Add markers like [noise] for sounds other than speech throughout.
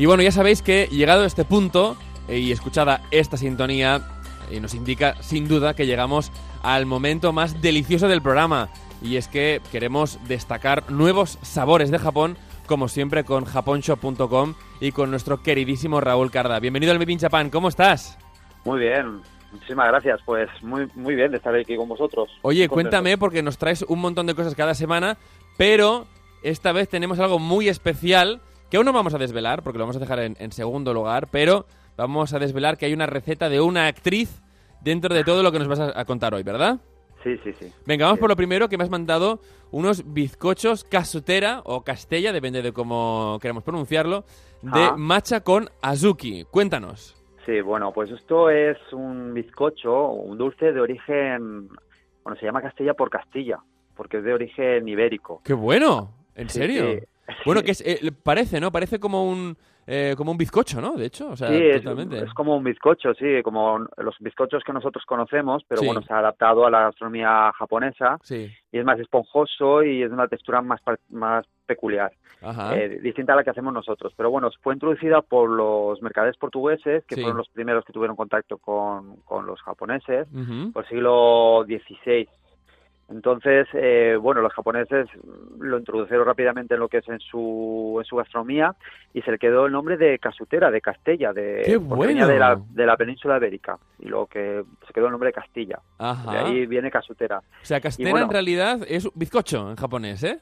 Y bueno, ya sabéis que llegado a este punto eh, y escuchada esta sintonía, eh, nos indica sin duda que llegamos al momento más delicioso del programa. Y es que queremos destacar nuevos sabores de Japón, como siempre con japonshop.com y con nuestro queridísimo Raúl Carda. Bienvenido al Made in Japan, ¿cómo estás? Muy bien, muchísimas gracias. Pues muy, muy bien de estar aquí con vosotros. Oye, cuéntame porque nos traes un montón de cosas cada semana, pero esta vez tenemos algo muy especial que aún no vamos a desvelar porque lo vamos a dejar en, en segundo lugar, pero vamos a desvelar que hay una receta de una actriz dentro de todo lo que nos vas a, a contar hoy, ¿verdad? Sí, sí, sí. Venga, vamos Sí. por lo primero que me has mandado unos bizcochos casutera o castella, depende de cómo queramos pronunciarlo, de Ah. matcha con azuki. Cuéntanos. Sí, bueno, pues esto es un bizcocho, un dulce de origen, bueno, se llama Castilla por Castilla, porque es de origen ibérico. ¡Qué bueno! ¿En Sí, serio? sí. Bueno, que [laughs] es, eh, parece, ¿no? Parece como un eh, como un bizcocho, ¿no? De hecho, o sea, Sí, es, totalmente. es como un bizcocho, sí, como los bizcochos que nosotros conocemos, pero Sí. bueno, se ha adaptado a la gastronomía japonesa Sí, y es más esponjoso y es de una textura más, más peculiar. ajá. eh, distinta a la que hacemos nosotros. Pero bueno, fue introducida por los mercaderes portugueses, que fueron los primeros que tuvieron contacto con, con los japoneses, por el siglo XVI. Entonces, eh, bueno, los japoneses lo introdujeron rápidamente en lo que es en su, en su gastronomía y se le quedó el nombre de casutera, de Castella, de, ¡Qué porque venía de la, bueno! de la península ibérica y lo que se quedó el nombre de Castilla. Ajá. De ahí viene casutera. O sea, castera bueno. en realidad es bizcocho en japonés, ¿eh?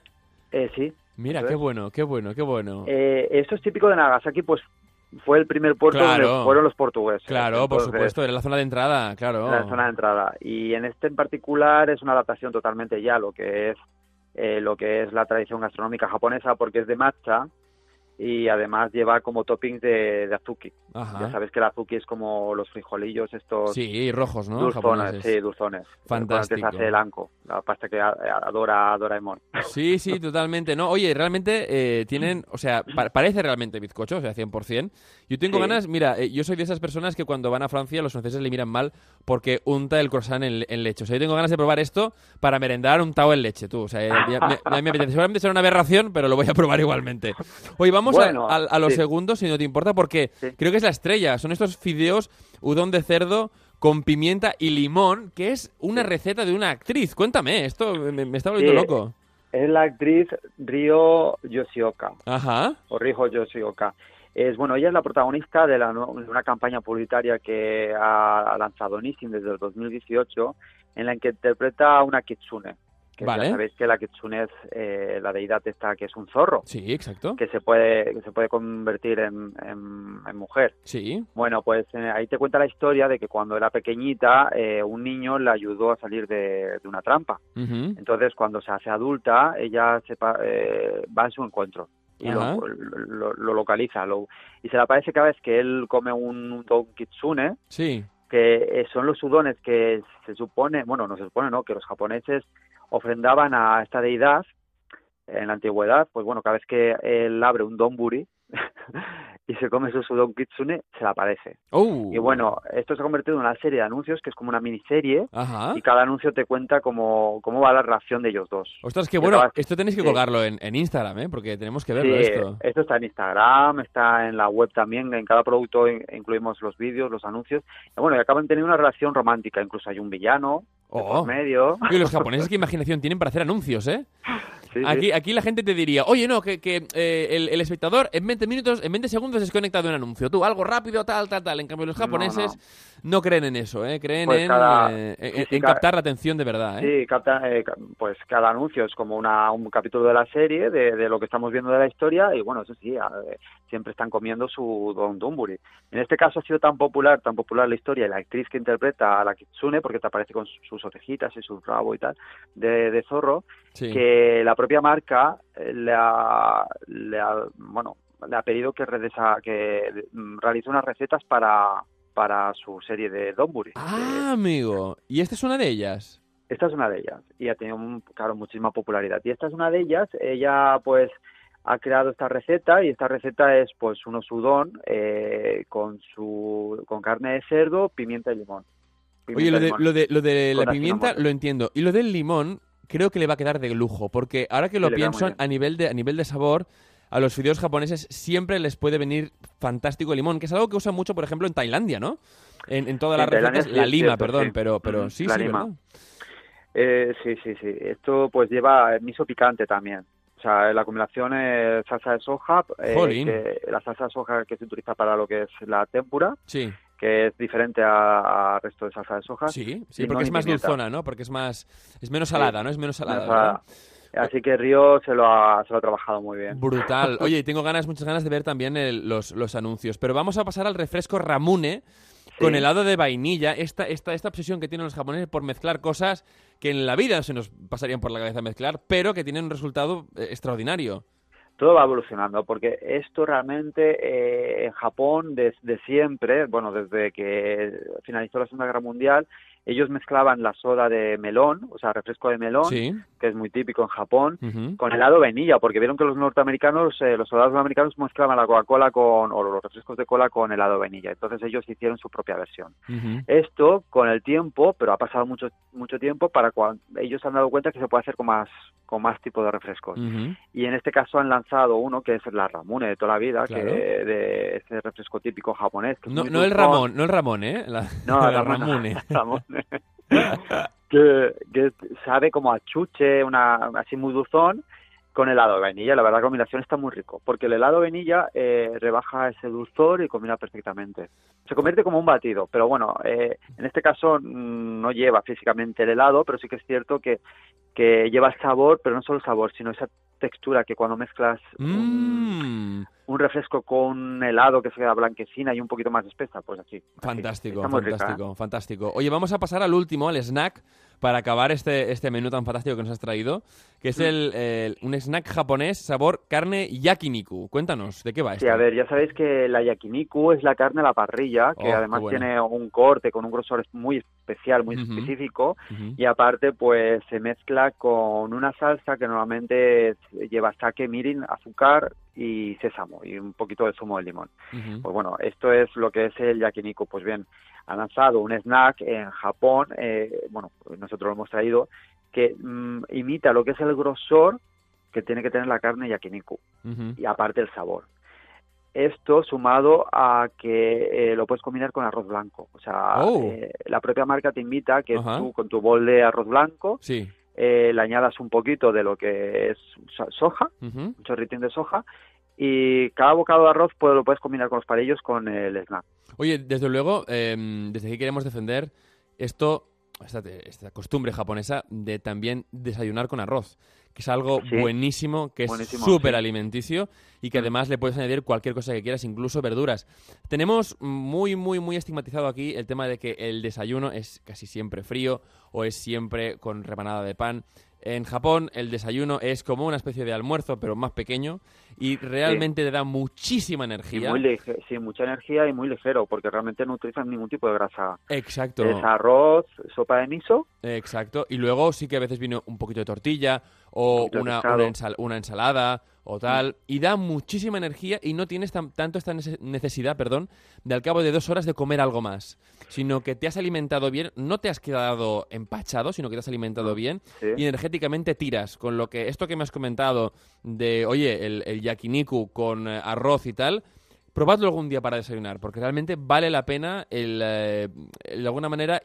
Eh, sí, Mira, qué bueno, qué bueno, qué bueno. Eh, esto es típico de Nagasaki, pues fue el primer puerto Claro. donde fueron los portugueses. claro, por supuesto, era la zona de entrada, claro. La zona de entrada. Y en este en particular es una adaptación totalmente ya lo que es eh, lo que es la tradición gastronómica japonesa, porque es de matcha y además lleva como toppings de, de azuki. Ya Ajá. sabes que el azuki es como los frijolillos estos Sí, rojos, ¿no? dulzones, sí, dulzones. Fantástico. Con hace el anko, la pasta que adora Doraemon. Sí, sí, [laughs] totalmente. No, oye, realmente eh, tienen, o sea, pa- parece realmente bizcocho, o sea, 100%. Yo tengo Sí. ganas, mira, eh, yo soy de esas personas que cuando van a Francia los franceses le miran mal porque unta el croissant en, en leche. O sea, yo tengo ganas de probar esto para merendar untado en leche, tú. O sea, eh, ya me, ya me apetece. Seguramente será una aberración, pero lo voy a probar igualmente. Oye, vamos a- Bueno, a, a lo sí. segundo, si no te importa, porque Sí. creo que es la estrella. Son estos fideos udon de cerdo con pimienta y limón, que es una receta de una actriz. Cuéntame, esto me, me está volviendo Sí. loco. Es la actriz Ryo Yoshioka. Ajá. o Rijo Yoshioka. Es, bueno, ella es la protagonista de, la, de una campaña publicitaria que ha lanzado Nissin desde el 2018, en la que interpreta a una kitsune. Que Vale. Ya sabéis que la kitsune es eh, la deidad esta que es un zorro, Sí, exacto. que se puede, que se puede convertir en, en- en mujer. Sí. Bueno, pues eh, ahí te cuenta la historia de que cuando era pequeñita, eh, un niño le ayudó a salir de, de una trampa. Entonces, cuando se hace adulta, ella se pa- eh, va a su encuentro y lo, lo- lo localiza. Lo, y se le aparece cada vez que él come un udon kitsune, Sí. que son los udones que se supone, bueno, no se supone, ¿no? Que los japoneses ofrendaban a esta deidad en la antigüedad. Pues bueno, cada vez que él abre un donburi [laughs] y se come su udon kitsune, se le aparece. Oh. Y bueno, esto se ha convertido en una serie de anuncios que es como una miniserie Ajá. y cada anuncio te cuenta cómo, cómo va la relación de ellos dos. Ostras, qué Y bueno. Esto tenéis que sí. colgarlo en, en Instagram, ¿eh? Porque tenemos que verlo Sí, esto. está en Instagram, está en la web también, en cada producto in- incluimos los vídeos, los anuncios. Y bueno, y acaban teniendo una relación romántica, incluso hay un villano Oh. por medio. Y los japoneses qué imaginación tienen para hacer anuncios, ¿eh? [laughs] Sí, sí. Aquí, aquí la gente te diría, oye, no, que, que eh, el, el espectador en 20 minutos, en 20 segundos es conecta de un anuncio. Tú, algo rápido, tal, tal, tal. En cambio, los No, japoneses no, creen en eso, ¿eh? Creen Pues en, cada- eh, en- en captar la atención de verdad, ¿eh? Sí, capta, eh, pues cada anuncio es como una, un capítulo de la serie, de, de lo que estamos viendo de la historia, y bueno, eso sí, eh, siempre están comiendo su don donburi. En este caso ha sido tan popular, tan popular la historia, y la actriz que interpreta a la kitsune, porque te aparece con su- sus orejitas y su rabo y tal, de, de zorro, Sí. que la propia marca eh, le ha, le ha, bueno, le ha pedido que, redesa- que mm, realice unas recetas para, para su serie de donburi. Ah, amigo. ¿Y esta es una de ellas? Esta es una de ellas y ha tenido, un- claro, muchísima popularidad. Y esta es una de ellas. Ella, pues, ha creado esta receta y esta receta es, pues, unos udon eh, con su con carne de cerdo, pimienta y limón. Oye, lo de, limón. lo de, lo de la pimienta lo entiendo. Y lo del limón creo que le va a quedar de lujo. Porque ahora que lo pienso a nivel, de, a nivel de sabor, a los fideos japoneses siempre les puede venir fantástico el limón, que es algo que usan mucho, por ejemplo, en Tailandia, ¿no? En, en todas las recetas, la lima, perdón, pero, pero sí, la sí, lima. Eh, sí, sí, sí. Esto pues lleva miso picante también. O sea, la combinación es salsa de soja, eh, que- la salsa de soja que se utiliza para lo que es la tempura, Sí, que es diferente a- al resto de salsa de soja. sí, sí, porque es más pimienta. dulzona, ¿no? Porque es más, es menos salada, ¿no? Es menos salada. Así que Río se lo ha, se lo ha trabajado muy bien. Brutal. [laughs] Oye, y tengo ganas, muchas ganas de ver también el- los, los anuncios. Pero vamos a pasar al refresco Ramune con Sí. helado de vainilla. Esta, esta, esta obsesión que tienen los japoneses por mezclar cosas que en la vida se nos pasarían por la cabeza mezclar, pero que tienen un resultado eh, extraordinario. Todo va evolucionando porque esto realmente eh, en Japón desde siempre, bueno, desde que finalizó la Segunda Guerra Mundial, ellos mezclaban la soda de melón, o sea, refresco de melón, Sí. que es muy típico en Japón, con helado de vainilla, porque vieron que los norteamericanos, eh, los soldados americanos mezclaban la Coca-Cola con, o los refrescos de cola con helado de vainilla. Entonces ellos hicieron su propia versión. Esto, con el tiempo, pero ha pasado mucho mucho tiempo, para cuando ellos se han dado cuenta que se puede hacer con más con más tipo de refrescos. Y en este caso han lanzado uno que es la Ramune de toda la vida, Claro. que de ese refresco típico japonés. Que No, no el. Ramón, no el Ramón, ¿eh? La, No, [laughs] la Ramune. [laughs] [laughs] que, que sabe como a chuche, una, así muy dulzón, con helado de vainilla. La verdad, la combinación está muy rico, porque el helado de vainilla eh, rebaja ese dulzor y combina perfectamente. Se convierte como un batido, pero bueno, eh, en este caso mm, no lleva físicamente el helado, pero sí que es cierto que, que lleva el sabor, pero no solo el sabor, sino esa textura que cuando mezclas un, Mm, un refresco con helado que se queda blanquecina y un poquito más espesa, pues así. así. fantástico, rica, ¿eh? fantástico, fantástico. Oye, vamos a pasar al último, al snack, para acabar este, este menú tan fantástico que nos has traído, que es Mm. el, el- un snack japonés sabor carne yakiniku. Cuéntanos, ¿de qué va esto? Sí, a ver, ya sabéis que la yakiniku es la carne a la parrilla, que Oh, además bueno. tiene un corte con un grosor muy especial, muy específico, y aparte pues se mezcla con una salsa que normalmente lleva sake, mirin, azúcar y sésamo y un poquito de zumo de limón. Pues bueno, esto es lo que es el yakiniku. Pues bien, han lanzado un snack en Japón, eh, bueno, nosotros lo hemos traído, que mm, imita lo que es el grosor que tiene que tener la carne yakiniku y aparte el sabor. Esto sumado a que eh, lo puedes combinar con arroz blanco. O sea, Oh. eh, la propia marca te invita a que Ajá. tú con tu bol de arroz blanco Sí. eh, le añadas un poquito de lo que es so- soja, un chorritín de soja, y cada bocado de arroz pues, lo puedes combinar con los palillos con el snack. Oye, desde luego, eh, desde aquí queremos defender esto, esta, esta costumbre japonesa de también desayunar con arroz, que es algo Sí. buenísimo, que es súper sí. alimenticio y que Mm. además le puedes añadir cualquier cosa que quieras, incluso verduras. Tenemos muy, muy, muy estigmatizado aquí el tema de que el desayuno es casi siempre frío o es siempre con rebanada de pan. En Japón el desayuno es como una especie de almuerzo, pero más pequeño, y realmente te da muchísima Y energía. muy sí, mucha energía y muy ligero, porque realmente no utilizan ningún tipo de grasa. Exacto. Es arroz, sopa de miso, Exacto. Y luego sí que a veces viene un poquito de tortilla o una, una, ensal- una ensalada o tal. Y da muchísima energía y no tienes tan- tanto esta nece- necesidad, perdón, de al cabo de dos horas de comer algo más. Sino que te has alimentado bien, no te has quedado empachado, sino que te has alimentado No. bien sí. y energéticamente tiras. Con lo que esto que me has comentado de, oye, el, el yakiniku con eh, arroz y tal, probadlo algún día para desayunar, porque realmente vale la pena el, eh, el, de alguna manera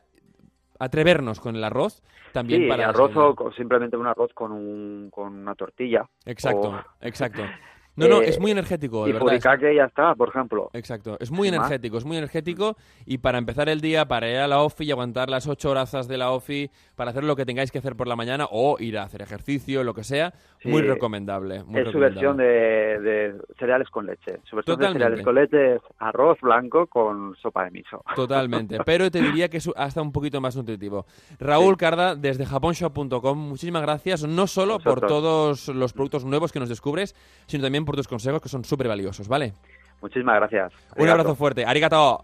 atrevernos con el arroz también Sí, para arroz o simplemente un arroz con, un, con una tortilla. Exacto, o- exacto. [laughs] No, no, Eh, es muy energético, y furikake ya está, por ejemplo. Exacto, es muy más. energético, es muy energético y para empezar el día, para ir a la OFI y aguantar las ocho horas de la OFI, para hacer lo que tengáis que hacer por la mañana o ir a hacer ejercicio, lo que sea, Sí. muy recomendable. Muy es su recomendable. versión de, de cereales con leche. Su versión Totalmente. de cereales con leche es arroz blanco con sopa de miso. Totalmente, [laughs] pero te diría que es hasta un poquito más nutritivo. Raúl Carda, desde japonshop.com, muchísimas gracias, no solo por Vosotros. todos los productos nuevos que nos descubres, sino también por tus consejos que son súper valiosos, ¿vale? Muchísimas gracias. Un Arigato. abrazo fuerte. Arigato!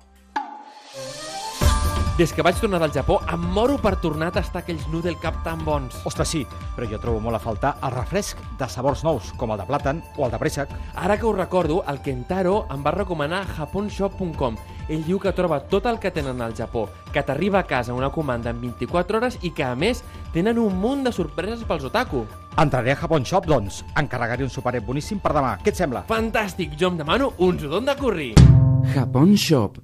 Des que vaig tornar del Japó, em moro per tornar a tastar aquells noodle cup tan bons. Ostres, sí, però jo trobo molt a faltar el refresc de sabors nous, com el de plàtan o el de préssec. Ara que ho recordo, el Kentaro em va recomanar japonshop.com. Ell diu que troba tot el que tenen al Japó, que t'arriba a casa una comanda en 24 hores i que, a més, tenen un munt de sorpreses pels otaku. Entraré a Japon Shop, doncs. Encarregaré un superet boníssim per demà. Què et sembla? Fantàstic, jo em demano un judon de curri. Japon Shop,